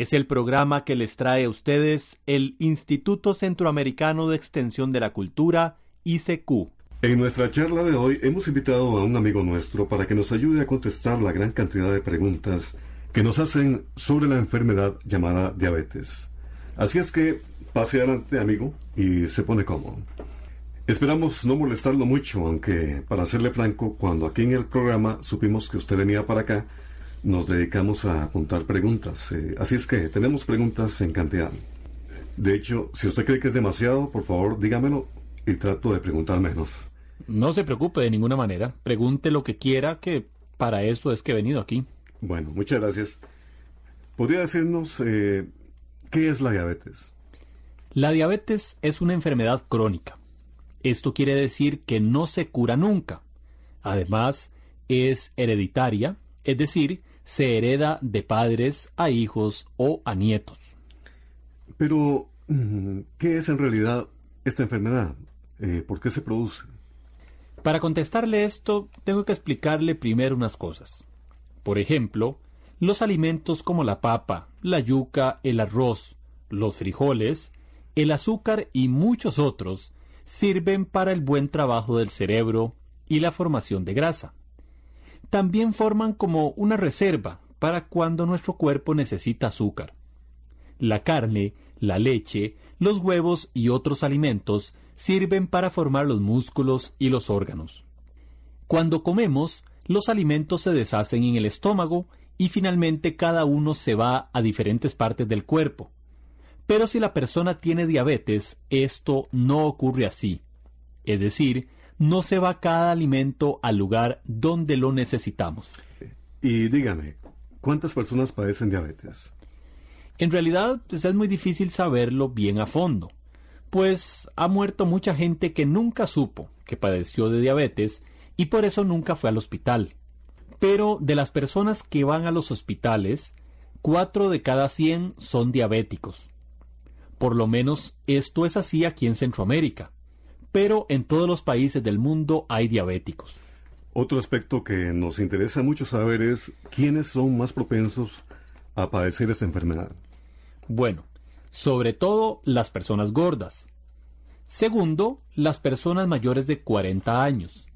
Es el programa que les trae a ustedes el Instituto Centroamericano de Extensión de la Cultura, ICQ. En nuestra charla de hoy hemos invitado a un amigo nuestro para que nos ayude a contestar la gran cantidad de preguntas que nos hacen sobre la enfermedad llamada diabetes. Así es que pase adelante, amigo, y se pone cómodo. Esperamos no molestarlo mucho, aunque, para serle franco, cuando aquí en el programa supimos que usted venía para acá, nos dedicamos a apuntar preguntas. Eh, así es que tenemos preguntas en cantidad. De hecho, si usted cree que es demasiado, por favor dígamelo y trato de preguntar menos. No se preocupe de ninguna manera. Pregunte lo que quiera, que para eso es que he venido aquí. Bueno, muchas gracias. ¿Podría decirnos eh, qué es la diabetes? La diabetes es una enfermedad crónica. Esto quiere decir que no se cura nunca. Además, es hereditaria, es decir, se hereda de padres a hijos o a nietos. Pero, mm, ¿qué es en realidad esta enfermedad? Eh, ¿Por qué se produce? Para contestarle esto, tengo que explicarle primero unas cosas. Por ejemplo, los alimentos como la papa, la yuca, el arroz, los frijoles, el azúcar y muchos otros sirven para el buen trabajo del cerebro y la formación de grasa también forman como una reserva para cuando nuestro cuerpo necesita azúcar. La carne, la leche, los huevos y otros alimentos sirven para formar los músculos y los órganos. Cuando comemos, los alimentos se deshacen en el estómago y finalmente cada uno se va a diferentes partes del cuerpo. Pero si la persona tiene diabetes, esto no ocurre así. Es decir, no se va cada alimento al lugar donde lo necesitamos. Y dígame, ¿cuántas personas padecen diabetes? En realidad, pues es muy difícil saberlo bien a fondo, pues ha muerto mucha gente que nunca supo que padeció de diabetes y por eso nunca fue al hospital. Pero de las personas que van a los hospitales, cuatro de cada cien son diabéticos. Por lo menos esto es así aquí en Centroamérica pero en todos los países del mundo hay diabéticos. Otro aspecto que nos interesa mucho saber es quiénes son más propensos a padecer esta enfermedad. Bueno, sobre todo las personas gordas. Segundo, las personas mayores de 40 años.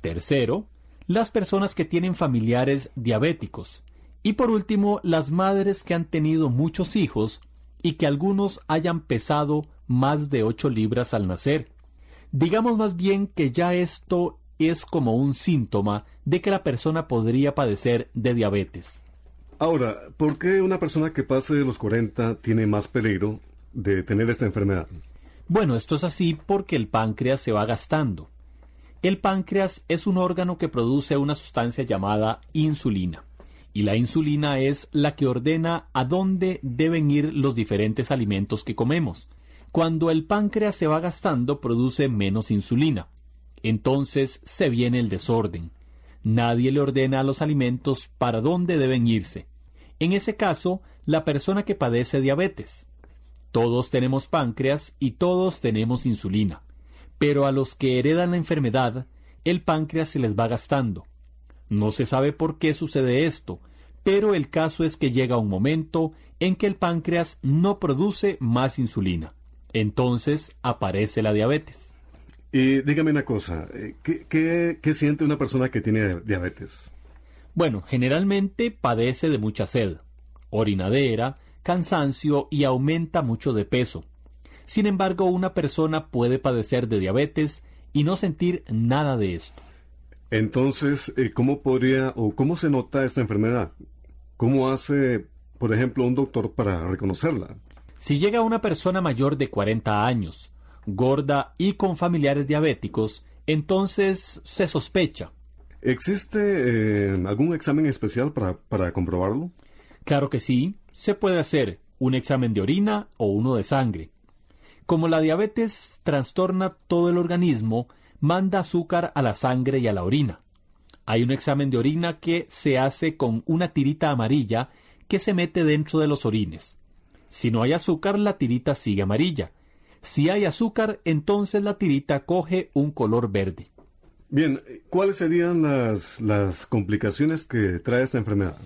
Tercero, las personas que tienen familiares diabéticos. Y por último, las madres que han tenido muchos hijos y que algunos hayan pesado más de 8 libras al nacer. Digamos más bien que ya esto es como un síntoma de que la persona podría padecer de diabetes. Ahora, ¿por qué una persona que pase de los 40 tiene más peligro de tener esta enfermedad? Bueno, esto es así porque el páncreas se va gastando. El páncreas es un órgano que produce una sustancia llamada insulina. Y la insulina es la que ordena a dónde deben ir los diferentes alimentos que comemos. Cuando el páncreas se va gastando, produce menos insulina. Entonces se viene el desorden. Nadie le ordena a los alimentos para dónde deben irse. En ese caso, la persona que padece diabetes. Todos tenemos páncreas y todos tenemos insulina. Pero a los que heredan la enfermedad, el páncreas se les va gastando. No se sabe por qué sucede esto, pero el caso es que llega un momento en que el páncreas no produce más insulina Entonces aparece la diabetes. Y dígame una cosa, eh, ¿qué, qué, qué siente una persona que tiene diabetes? Bueno, generalmente padece de mucha sed, orinadera, cansancio y aumenta mucho de peso. Sin embargo, una persona puede padecer de diabetes y no sentir nada de esto. Entonces, eh, ¿cómo podría o cómo se nota esta enfermedad? ¿Cómo hace, por ejemplo, un doctor para reconocerla? Si llega una persona mayor de 40 años, gorda y con familiares diabéticos, entonces se sospecha. ¿Existe eh, algún examen especial para, para comprobarlo? Claro que sí, se puede hacer un examen de orina o uno de sangre. Como la diabetes trastorna todo el organismo, manda azúcar a la sangre y a la orina. Hay un examen de orina que se hace con una tirita amarilla que se mete dentro de los orines. Si no hay azúcar, la tirita sigue amarilla. Si hay azúcar, entonces la tirita coge un color verde. Bien, ¿cuáles serían las, las complicaciones que trae esta enfermedad?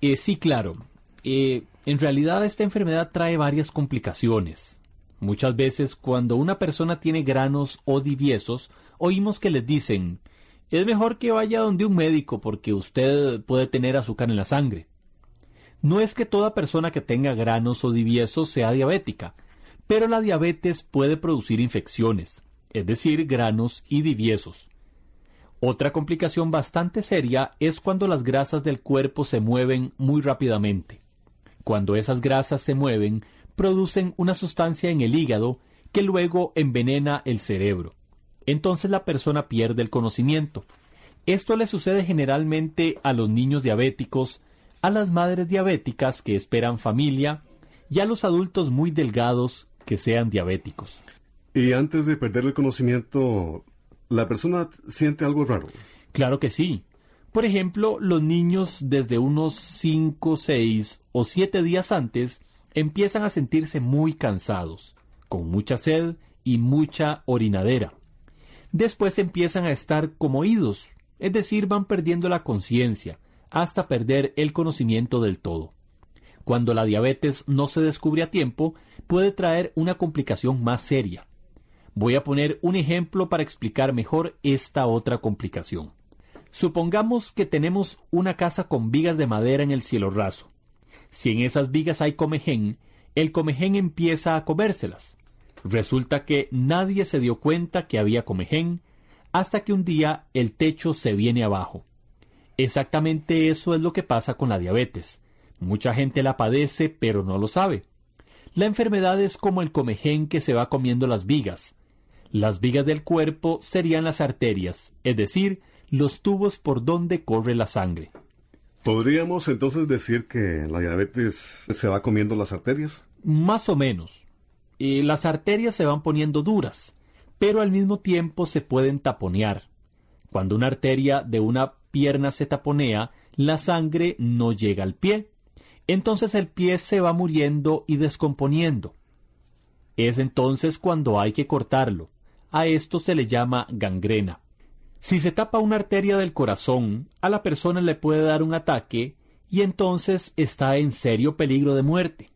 Eh, sí, claro. Eh, en realidad esta enfermedad trae varias complicaciones. Muchas veces cuando una persona tiene granos o diviesos, oímos que les dicen, es mejor que vaya donde un médico porque usted puede tener azúcar en la sangre. No es que toda persona que tenga granos o diviesos sea diabética, pero la diabetes puede producir infecciones, es decir, granos y diviesos. Otra complicación bastante seria es cuando las grasas del cuerpo se mueven muy rápidamente. Cuando esas grasas se mueven, producen una sustancia en el hígado que luego envenena el cerebro. Entonces la persona pierde el conocimiento. Esto le sucede generalmente a los niños diabéticos, a las madres diabéticas que esperan familia y a los adultos muy delgados que sean diabéticos. Y antes de perder el conocimiento, la persona siente algo raro. Claro que sí. Por ejemplo, los niños desde unos 5, 6 o 7 días antes empiezan a sentirse muy cansados, con mucha sed y mucha orinadera. Después empiezan a estar como oídos, es decir, van perdiendo la conciencia, hasta perder el conocimiento del todo. Cuando la diabetes no se descubre a tiempo, puede traer una complicación más seria. Voy a poner un ejemplo para explicar mejor esta otra complicación. Supongamos que tenemos una casa con vigas de madera en el cielo raso. Si en esas vigas hay comején, el comején empieza a comérselas. Resulta que nadie se dio cuenta que había comején hasta que un día el techo se viene abajo. Exactamente eso es lo que pasa con la diabetes. Mucha gente la padece pero no lo sabe. La enfermedad es como el comején que se va comiendo las vigas. Las vigas del cuerpo serían las arterias, es decir, los tubos por donde corre la sangre. ¿Podríamos entonces decir que la diabetes se va comiendo las arterias? Más o menos. Y las arterias se van poniendo duras, pero al mismo tiempo se pueden taponear. Cuando una arteria de una pierna se taponea, la sangre no llega al pie. Entonces el pie se va muriendo y descomponiendo. Es entonces cuando hay que cortarlo. A esto se le llama gangrena. Si se tapa una arteria del corazón, a la persona le puede dar un ataque y entonces está en serio peligro de muerte.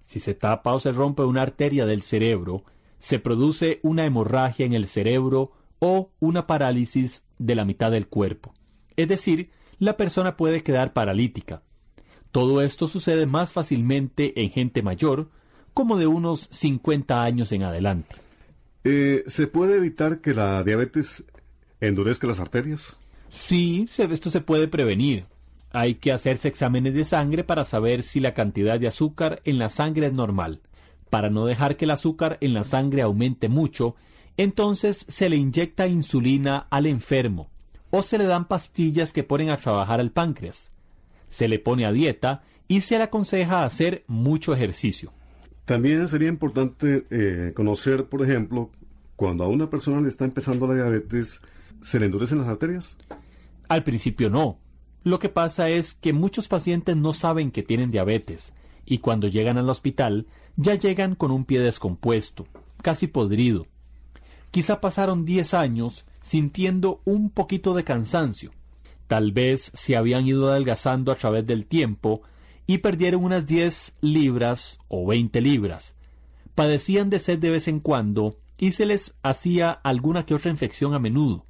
Si se tapa o se rompe una arteria del cerebro, se produce una hemorragia en el cerebro o una parálisis de la mitad del cuerpo. Es decir, la persona puede quedar paralítica. Todo esto sucede más fácilmente en gente mayor, como de unos 50 años en adelante. Eh, ¿Se puede evitar que la diabetes endurezca las arterias? Sí, esto se puede prevenir. Hay que hacerse exámenes de sangre para saber si la cantidad de azúcar en la sangre es normal. Para no dejar que el azúcar en la sangre aumente mucho, entonces se le inyecta insulina al enfermo o se le dan pastillas que ponen a trabajar al páncreas. Se le pone a dieta y se le aconseja hacer mucho ejercicio. También sería importante eh, conocer, por ejemplo, cuando a una persona le está empezando la diabetes, ¿se le endurecen las arterias? Al principio no. Lo que pasa es que muchos pacientes no saben que tienen diabetes y cuando llegan al hospital ya llegan con un pie descompuesto, casi podrido. Quizá pasaron 10 años sintiendo un poquito de cansancio. Tal vez se habían ido adelgazando a través del tiempo y perdieron unas 10 libras o 20 libras. padecían de sed de vez en cuando y se les hacía alguna que otra infección a menudo,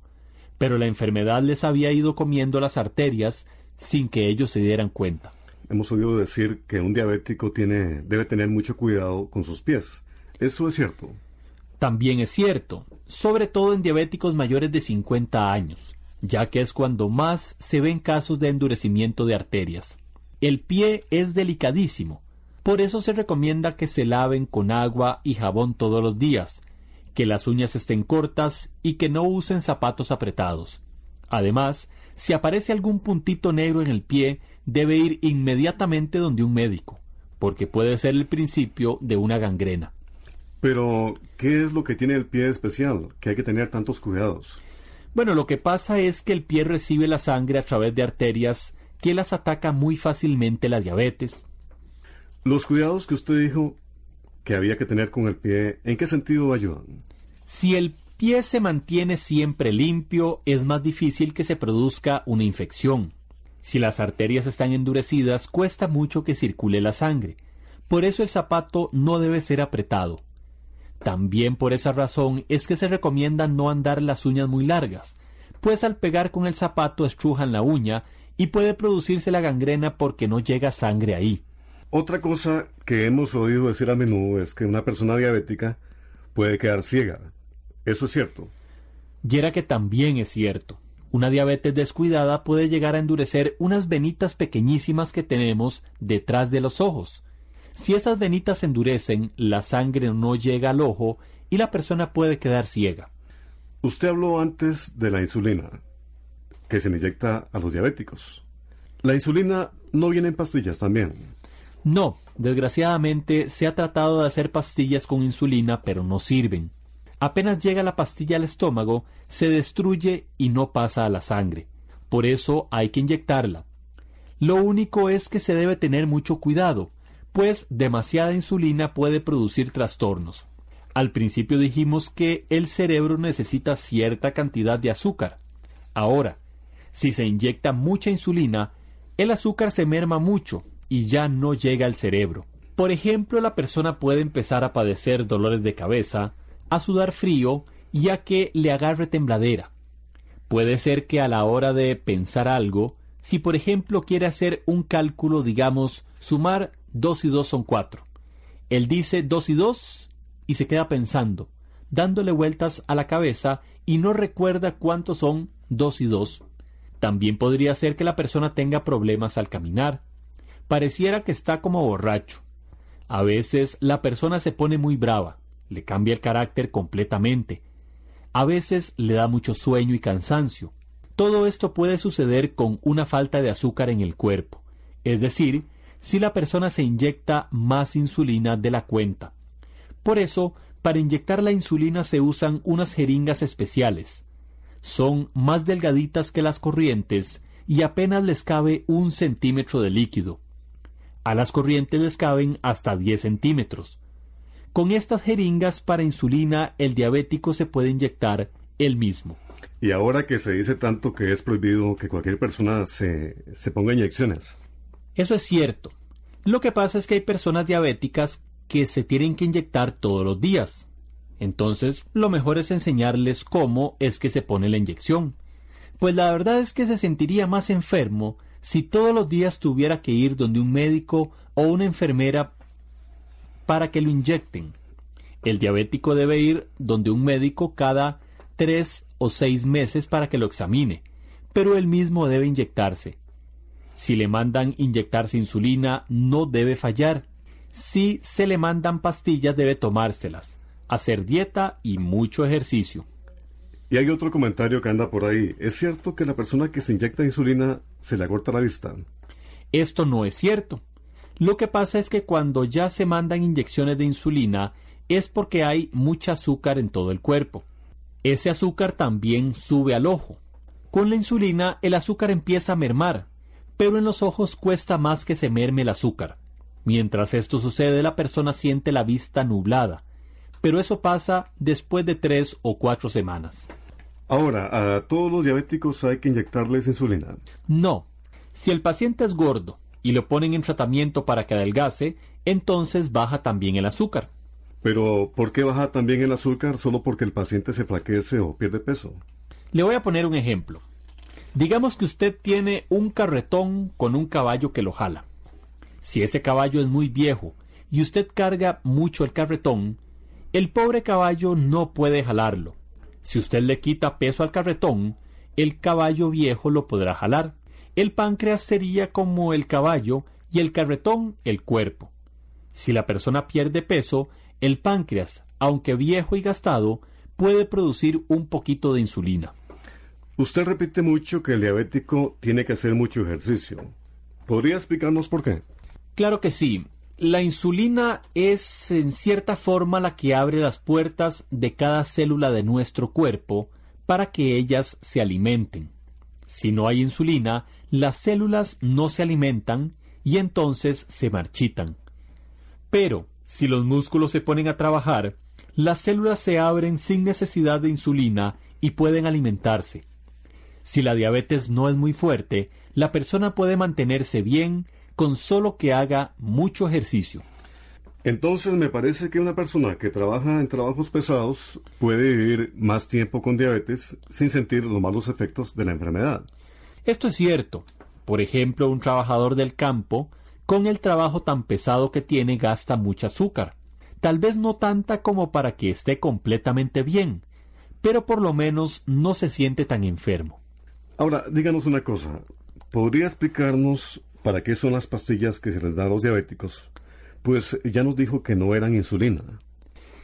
pero la enfermedad les había ido comiendo las arterias sin que ellos se dieran cuenta. Hemos oído decir que un diabético tiene, debe tener mucho cuidado con sus pies. ¿Eso es cierto? También es cierto, sobre todo en diabéticos mayores de 50 años, ya que es cuando más se ven casos de endurecimiento de arterias. El pie es delicadísimo, por eso se recomienda que se laven con agua y jabón todos los días, que las uñas estén cortas y que no usen zapatos apretados. Además, si aparece algún puntito negro en el pie, debe ir inmediatamente donde un médico, porque puede ser el principio de una gangrena. Pero, ¿qué es lo que tiene el pie especial? Que hay que tener tantos cuidados. Bueno, lo que pasa es que el pie recibe la sangre a través de arterias que las ataca muy fácilmente la diabetes. Los cuidados que usted dijo que había que tener con el pie, ¿en qué sentido ayudan? Si el pie se mantiene siempre limpio, es más difícil que se produzca una infección. Si las arterias están endurecidas, cuesta mucho que circule la sangre. Por eso el zapato no debe ser apretado. También por esa razón es que se recomienda no andar las uñas muy largas, pues al pegar con el zapato estrujan la uña y puede producirse la gangrena porque no llega sangre ahí. Otra cosa que hemos oído decir a menudo es que una persona diabética puede quedar ciega. ¿Eso es cierto? Y era que también es cierto. Una diabetes descuidada puede llegar a endurecer unas venitas pequeñísimas que tenemos detrás de los ojos. Si esas venitas se endurecen, la sangre no llega al ojo y la persona puede quedar ciega. Usted habló antes de la insulina, que se inyecta a los diabéticos. La insulina no viene en pastillas también. No, desgraciadamente se ha tratado de hacer pastillas con insulina, pero no sirven. Apenas llega la pastilla al estómago, se destruye y no pasa a la sangre. Por eso hay que inyectarla. Lo único es que se debe tener mucho cuidado, pues demasiada insulina puede producir trastornos. Al principio dijimos que el cerebro necesita cierta cantidad de azúcar. Ahora, si se inyecta mucha insulina, el azúcar se merma mucho y ya no llega al cerebro. Por ejemplo, la persona puede empezar a padecer dolores de cabeza, a sudar frío y a que le agarre tembladera. Puede ser que a la hora de pensar algo, si por ejemplo quiere hacer un cálculo, digamos, sumar 2 y 2 son 4. Él dice 2 y 2 y se queda pensando, dándole vueltas a la cabeza y no recuerda cuántos son 2 y 2. También podría ser que la persona tenga problemas al caminar. Pareciera que está como borracho. A veces la persona se pone muy brava, le cambia el carácter completamente. A veces le da mucho sueño y cansancio. Todo esto puede suceder con una falta de azúcar en el cuerpo, es decir, si la persona se inyecta más insulina de la cuenta. Por eso, para inyectar la insulina se usan unas jeringas especiales. Son más delgaditas que las corrientes y apenas les cabe un centímetro de líquido. A las corrientes les caben hasta 10 centímetros. Con estas jeringas para insulina el diabético se puede inyectar él mismo. Y ahora que se dice tanto que es prohibido que cualquier persona se, se ponga inyecciones. Eso es cierto. Lo que pasa es que hay personas diabéticas que se tienen que inyectar todos los días. Entonces, lo mejor es enseñarles cómo es que se pone la inyección. Pues la verdad es que se sentiría más enfermo si todos los días tuviera que ir donde un médico o una enfermera para que lo inyecten. El diabético debe ir donde un médico cada tres o seis meses para que lo examine, pero él mismo debe inyectarse. Si le mandan inyectarse insulina, no debe fallar. Si se le mandan pastillas, debe tomárselas, hacer dieta y mucho ejercicio. Y hay otro comentario que anda por ahí. ¿Es cierto que la persona que se inyecta insulina se le acorta la vista? Esto no es cierto. Lo que pasa es que cuando ya se mandan inyecciones de insulina es porque hay mucha azúcar en todo el cuerpo. Ese azúcar también sube al ojo. Con la insulina el azúcar empieza a mermar, pero en los ojos cuesta más que se merme el azúcar. Mientras esto sucede la persona siente la vista nublada, pero eso pasa después de tres o cuatro semanas. Ahora, ¿a todos los diabéticos hay que inyectarles insulina? No. Si el paciente es gordo y lo ponen en tratamiento para que adelgace, entonces baja también el azúcar. Pero, ¿por qué baja también el azúcar solo porque el paciente se flaquece o pierde peso? Le voy a poner un ejemplo. Digamos que usted tiene un carretón con un caballo que lo jala. Si ese caballo es muy viejo y usted carga mucho el carretón, el pobre caballo no puede jalarlo. Si usted le quita peso al carretón, el caballo viejo lo podrá jalar. El páncreas sería como el caballo y el carretón el cuerpo. Si la persona pierde peso, el páncreas, aunque viejo y gastado, puede producir un poquito de insulina. Usted repite mucho que el diabético tiene que hacer mucho ejercicio. ¿Podría explicarnos por qué? Claro que sí. La insulina es en cierta forma la que abre las puertas de cada célula de nuestro cuerpo para que ellas se alimenten. Si no hay insulina, las células no se alimentan y entonces se marchitan. Pero, si los músculos se ponen a trabajar, las células se abren sin necesidad de insulina y pueden alimentarse. Si la diabetes no es muy fuerte, la persona puede mantenerse bien con solo que haga mucho ejercicio. Entonces me parece que una persona que trabaja en trabajos pesados puede vivir más tiempo con diabetes sin sentir los malos efectos de la enfermedad. Esto es cierto. Por ejemplo, un trabajador del campo, con el trabajo tan pesado que tiene, gasta mucha azúcar. Tal vez no tanta como para que esté completamente bien, pero por lo menos no se siente tan enfermo. Ahora, díganos una cosa. ¿Podría explicarnos para qué son las pastillas que se les da a los diabéticos? Pues ya nos dijo que no eran insulina.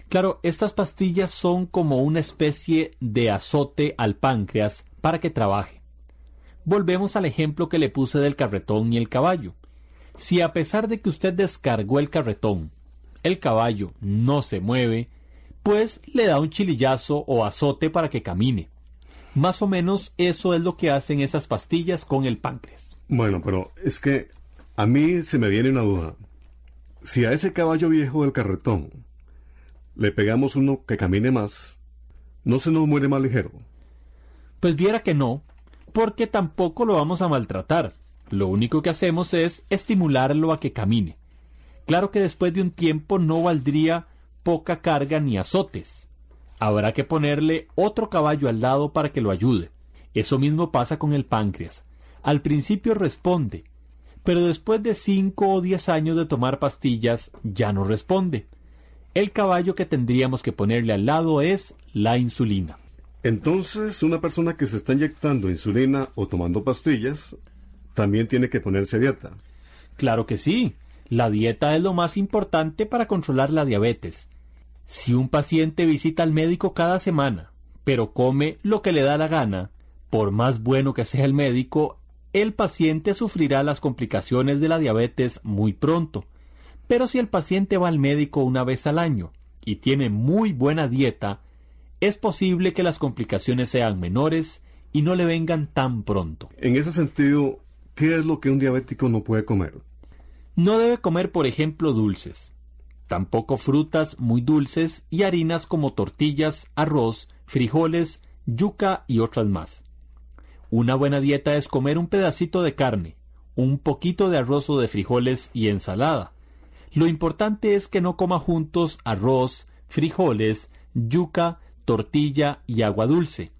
Claro, estas pastillas son como una especie de azote al páncreas para que trabaje. Volvemos al ejemplo que le puse del carretón y el caballo. Si a pesar de que usted descargó el carretón, el caballo no se mueve, pues le da un chilillazo o azote para que camine. Más o menos eso es lo que hacen esas pastillas con el páncreas. Bueno, pero es que a mí se me viene una duda. Si a ese caballo viejo del carretón le pegamos uno que camine más, ¿no se nos muere más ligero? Pues viera que no, porque tampoco lo vamos a maltratar. Lo único que hacemos es estimularlo a que camine. Claro que después de un tiempo no valdría poca carga ni azotes. Habrá que ponerle otro caballo al lado para que lo ayude. Eso mismo pasa con el páncreas. Al principio responde, pero después de cinco o diez años de tomar pastillas ya no responde. El caballo que tendríamos que ponerle al lado es la insulina. Entonces, una persona que se está inyectando insulina o tomando pastillas también tiene que ponerse a dieta. Claro que sí. La dieta es lo más importante para controlar la diabetes. Si un paciente visita al médico cada semana, pero come lo que le da la gana, por más bueno que sea el médico, el paciente sufrirá las complicaciones de la diabetes muy pronto. Pero si el paciente va al médico una vez al año y tiene muy buena dieta, es posible que las complicaciones sean menores y no le vengan tan pronto. En ese sentido, ¿qué es lo que un diabético no puede comer? No debe comer, por ejemplo, dulces. Tampoco frutas muy dulces y harinas como tortillas, arroz, frijoles, yuca y otras más. Una buena dieta es comer un pedacito de carne, un poquito de arroz o de frijoles y ensalada. Lo importante es que no coma juntos arroz, frijoles, yuca, tortilla y agua dulce.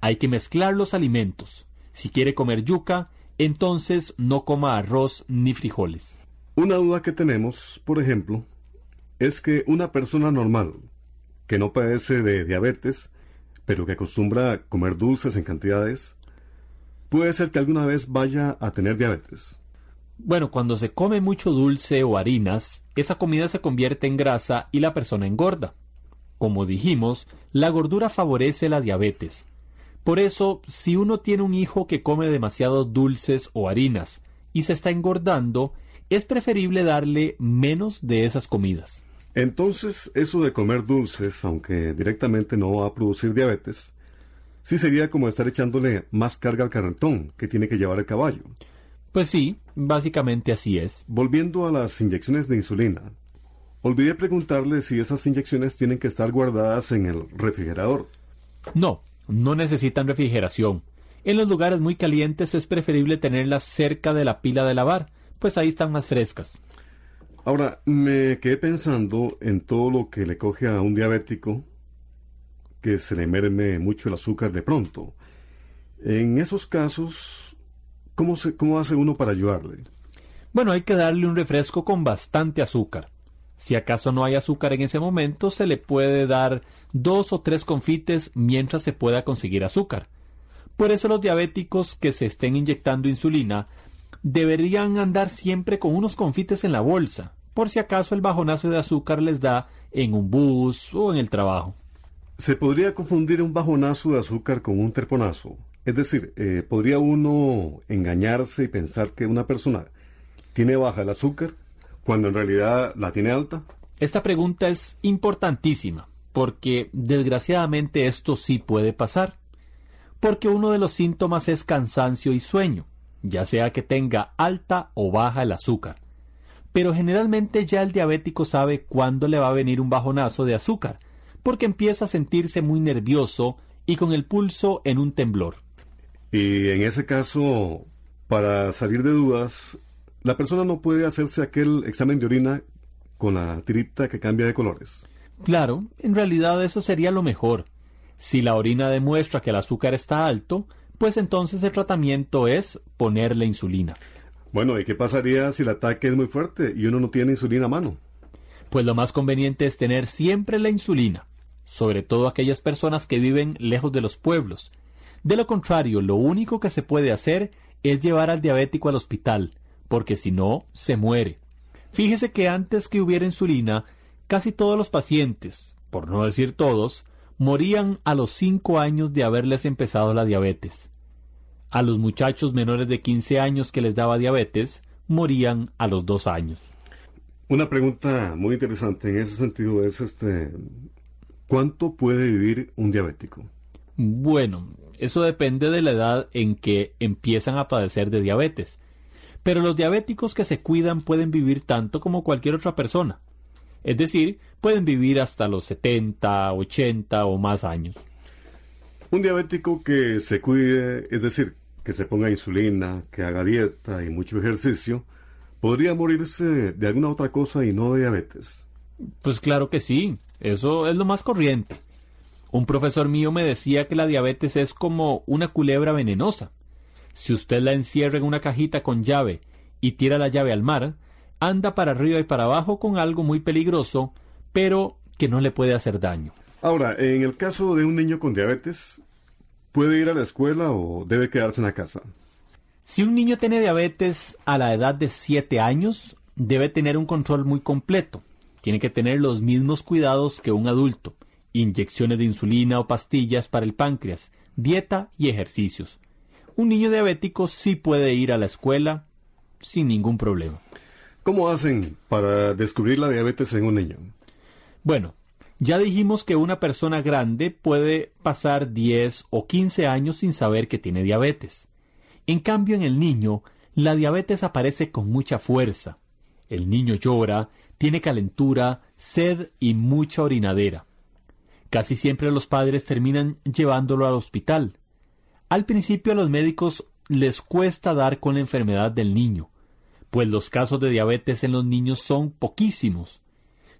Hay que mezclar los alimentos. Si quiere comer yuca, entonces no coma arroz ni frijoles. Una duda que tenemos, por ejemplo, es que una persona normal, que no padece de diabetes, pero que acostumbra comer dulces en cantidades, puede ser que alguna vez vaya a tener diabetes. Bueno, cuando se come mucho dulce o harinas, esa comida se convierte en grasa y la persona engorda. Como dijimos, la gordura favorece la diabetes. Por eso, si uno tiene un hijo que come demasiados dulces o harinas y se está engordando, es preferible darle menos de esas comidas. Entonces, eso de comer dulces, aunque directamente no va a producir diabetes, sí sería como estar echándole más carga al carretón que tiene que llevar el caballo. Pues sí, básicamente así es. Volviendo a las inyecciones de insulina, olvidé preguntarle si esas inyecciones tienen que estar guardadas en el refrigerador. No, no necesitan refrigeración. En los lugares muy calientes es preferible tenerlas cerca de la pila de lavar, pues ahí están más frescas. Ahora, me quedé pensando en todo lo que le coge a un diabético que se le merme mucho el azúcar de pronto. En esos casos, ¿cómo, se, cómo hace uno para ayudarle? Bueno, hay que darle un refresco con bastante azúcar. Si acaso no hay azúcar en ese momento, se le puede dar dos o tres confites mientras se pueda conseguir azúcar. Por eso los diabéticos que se estén inyectando insulina deberían andar siempre con unos confites en la bolsa, por si acaso el bajonazo de azúcar les da en un bus o en el trabajo. ¿Se podría confundir un bajonazo de azúcar con un treponazo? Es decir, eh, ¿podría uno engañarse y pensar que una persona tiene baja el azúcar cuando en realidad la tiene alta? Esta pregunta es importantísima, porque desgraciadamente esto sí puede pasar. Porque uno de los síntomas es cansancio y sueño, ya sea que tenga alta o baja el azúcar. Pero generalmente ya el diabético sabe cuándo le va a venir un bajonazo de azúcar, porque empieza a sentirse muy nervioso y con el pulso en un temblor. Y en ese caso, para salir de dudas, la persona no puede hacerse aquel examen de orina con la tirita que cambia de colores. Claro, en realidad eso sería lo mejor. Si la orina demuestra que el azúcar está alto, pues entonces el tratamiento es ponerle insulina. Bueno, ¿y qué pasaría si el ataque es muy fuerte y uno no tiene insulina a mano? Pues lo más conveniente es tener siempre la insulina, sobre todo aquellas personas que viven lejos de los pueblos. De lo contrario, lo único que se puede hacer es llevar al diabético al hospital, porque si no, se muere. Fíjese que antes que hubiera insulina, casi todos los pacientes, por no decir todos, morían a los 5 años de haberles empezado la diabetes. A los muchachos menores de 15 años que les daba diabetes, morían a los 2 años. Una pregunta muy interesante en ese sentido es este ¿cuánto puede vivir un diabético? Bueno, eso depende de la edad en que empiezan a padecer de diabetes. Pero los diabéticos que se cuidan pueden vivir tanto como cualquier otra persona. Es decir, pueden vivir hasta los 70, 80 o más años. Un diabético que se cuide, es decir, que se ponga insulina, que haga dieta y mucho ejercicio, podría morirse de alguna otra cosa y no de diabetes. Pues claro que sí, eso es lo más corriente. Un profesor mío me decía que la diabetes es como una culebra venenosa. Si usted la encierra en una cajita con llave y tira la llave al mar, anda para arriba y para abajo con algo muy peligroso, pero que no le puede hacer daño. Ahora, en el caso de un niño con diabetes, ¿puede ir a la escuela o debe quedarse en la casa? Si un niño tiene diabetes a la edad de 7 años, debe tener un control muy completo. Tiene que tener los mismos cuidados que un adulto, inyecciones de insulina o pastillas para el páncreas, dieta y ejercicios un niño diabético sí puede ir a la escuela sin ningún problema. ¿Cómo hacen para descubrir la diabetes en un niño? Bueno, ya dijimos que una persona grande puede pasar 10 o 15 años sin saber que tiene diabetes. En cambio, en el niño, la diabetes aparece con mucha fuerza. El niño llora, tiene calentura, sed y mucha orinadera. Casi siempre los padres terminan llevándolo al hospital. Al principio a los médicos les cuesta dar con la enfermedad del niño, pues los casos de diabetes en los niños son poquísimos.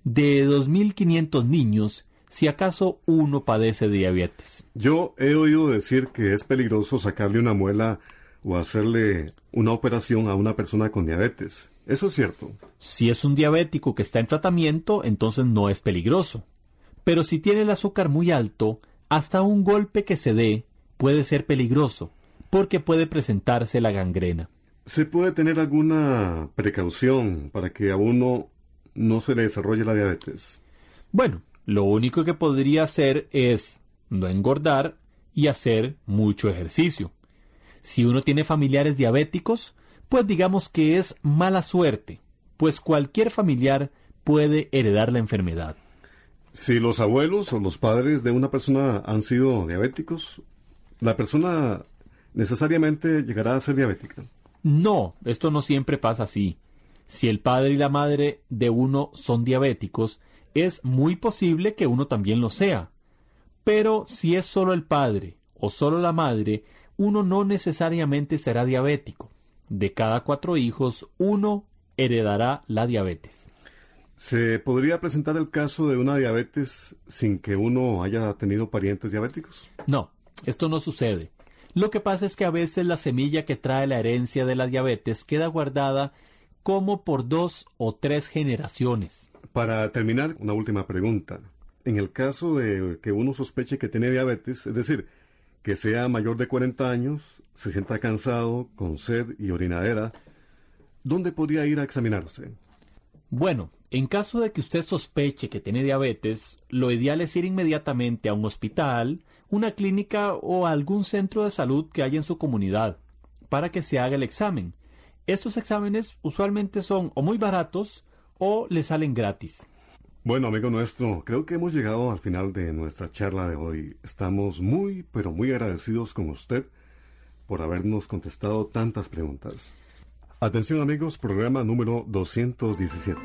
De 2.500 niños, si acaso uno padece de diabetes. Yo he oído decir que es peligroso sacarle una muela o hacerle una operación a una persona con diabetes. ¿Eso es cierto? Si es un diabético que está en tratamiento, entonces no es peligroso. Pero si tiene el azúcar muy alto, hasta un golpe que se dé puede ser peligroso porque puede presentarse la gangrena. ¿Se puede tener alguna precaución para que a uno no se le desarrolle la diabetes? Bueno, lo único que podría hacer es no engordar y hacer mucho ejercicio. Si uno tiene familiares diabéticos, pues digamos que es mala suerte, pues cualquier familiar puede heredar la enfermedad. Si los abuelos o los padres de una persona han sido diabéticos, ¿La persona necesariamente llegará a ser diabética? No, esto no siempre pasa así. Si el padre y la madre de uno son diabéticos, es muy posible que uno también lo sea. Pero si es solo el padre o solo la madre, uno no necesariamente será diabético. De cada cuatro hijos, uno heredará la diabetes. ¿Se podría presentar el caso de una diabetes sin que uno haya tenido parientes diabéticos? No, esto no sucede. Lo que pasa es que a veces la semilla que trae la herencia de la diabetes queda guardada como por dos o tres generaciones. Para terminar, una última pregunta. En el caso de que uno sospeche que tiene diabetes, es decir, que sea mayor de 40 años, se sienta cansado, con sed y orinadera, ¿dónde podría ir a examinarse? Bueno, en caso de que usted sospeche que tiene diabetes, lo ideal es ir inmediatamente a un hospital, una clínica o a algún centro de salud que haya en su comunidad para que se haga el examen. Estos exámenes usualmente son o muy baratos o le salen gratis. Bueno, amigo nuestro, creo que hemos llegado al final de nuestra charla de hoy. Estamos muy, pero muy agradecidos con usted por habernos contestado tantas preguntas. Atención amigos, programa número 217.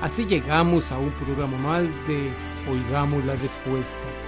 Así llegamos a un programa más de Oigamos la Respuesta.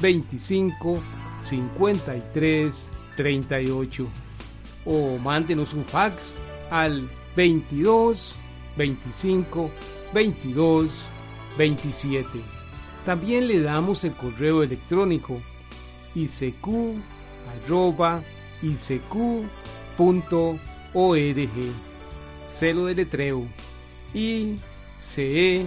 25 53 38 o mándenos un fax al 22 25 22 27. También le damos el correo electrónico isq Celo de letreo i c e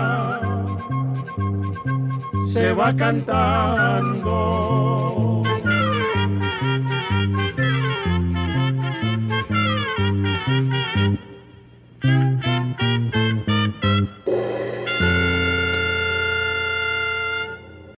va cantando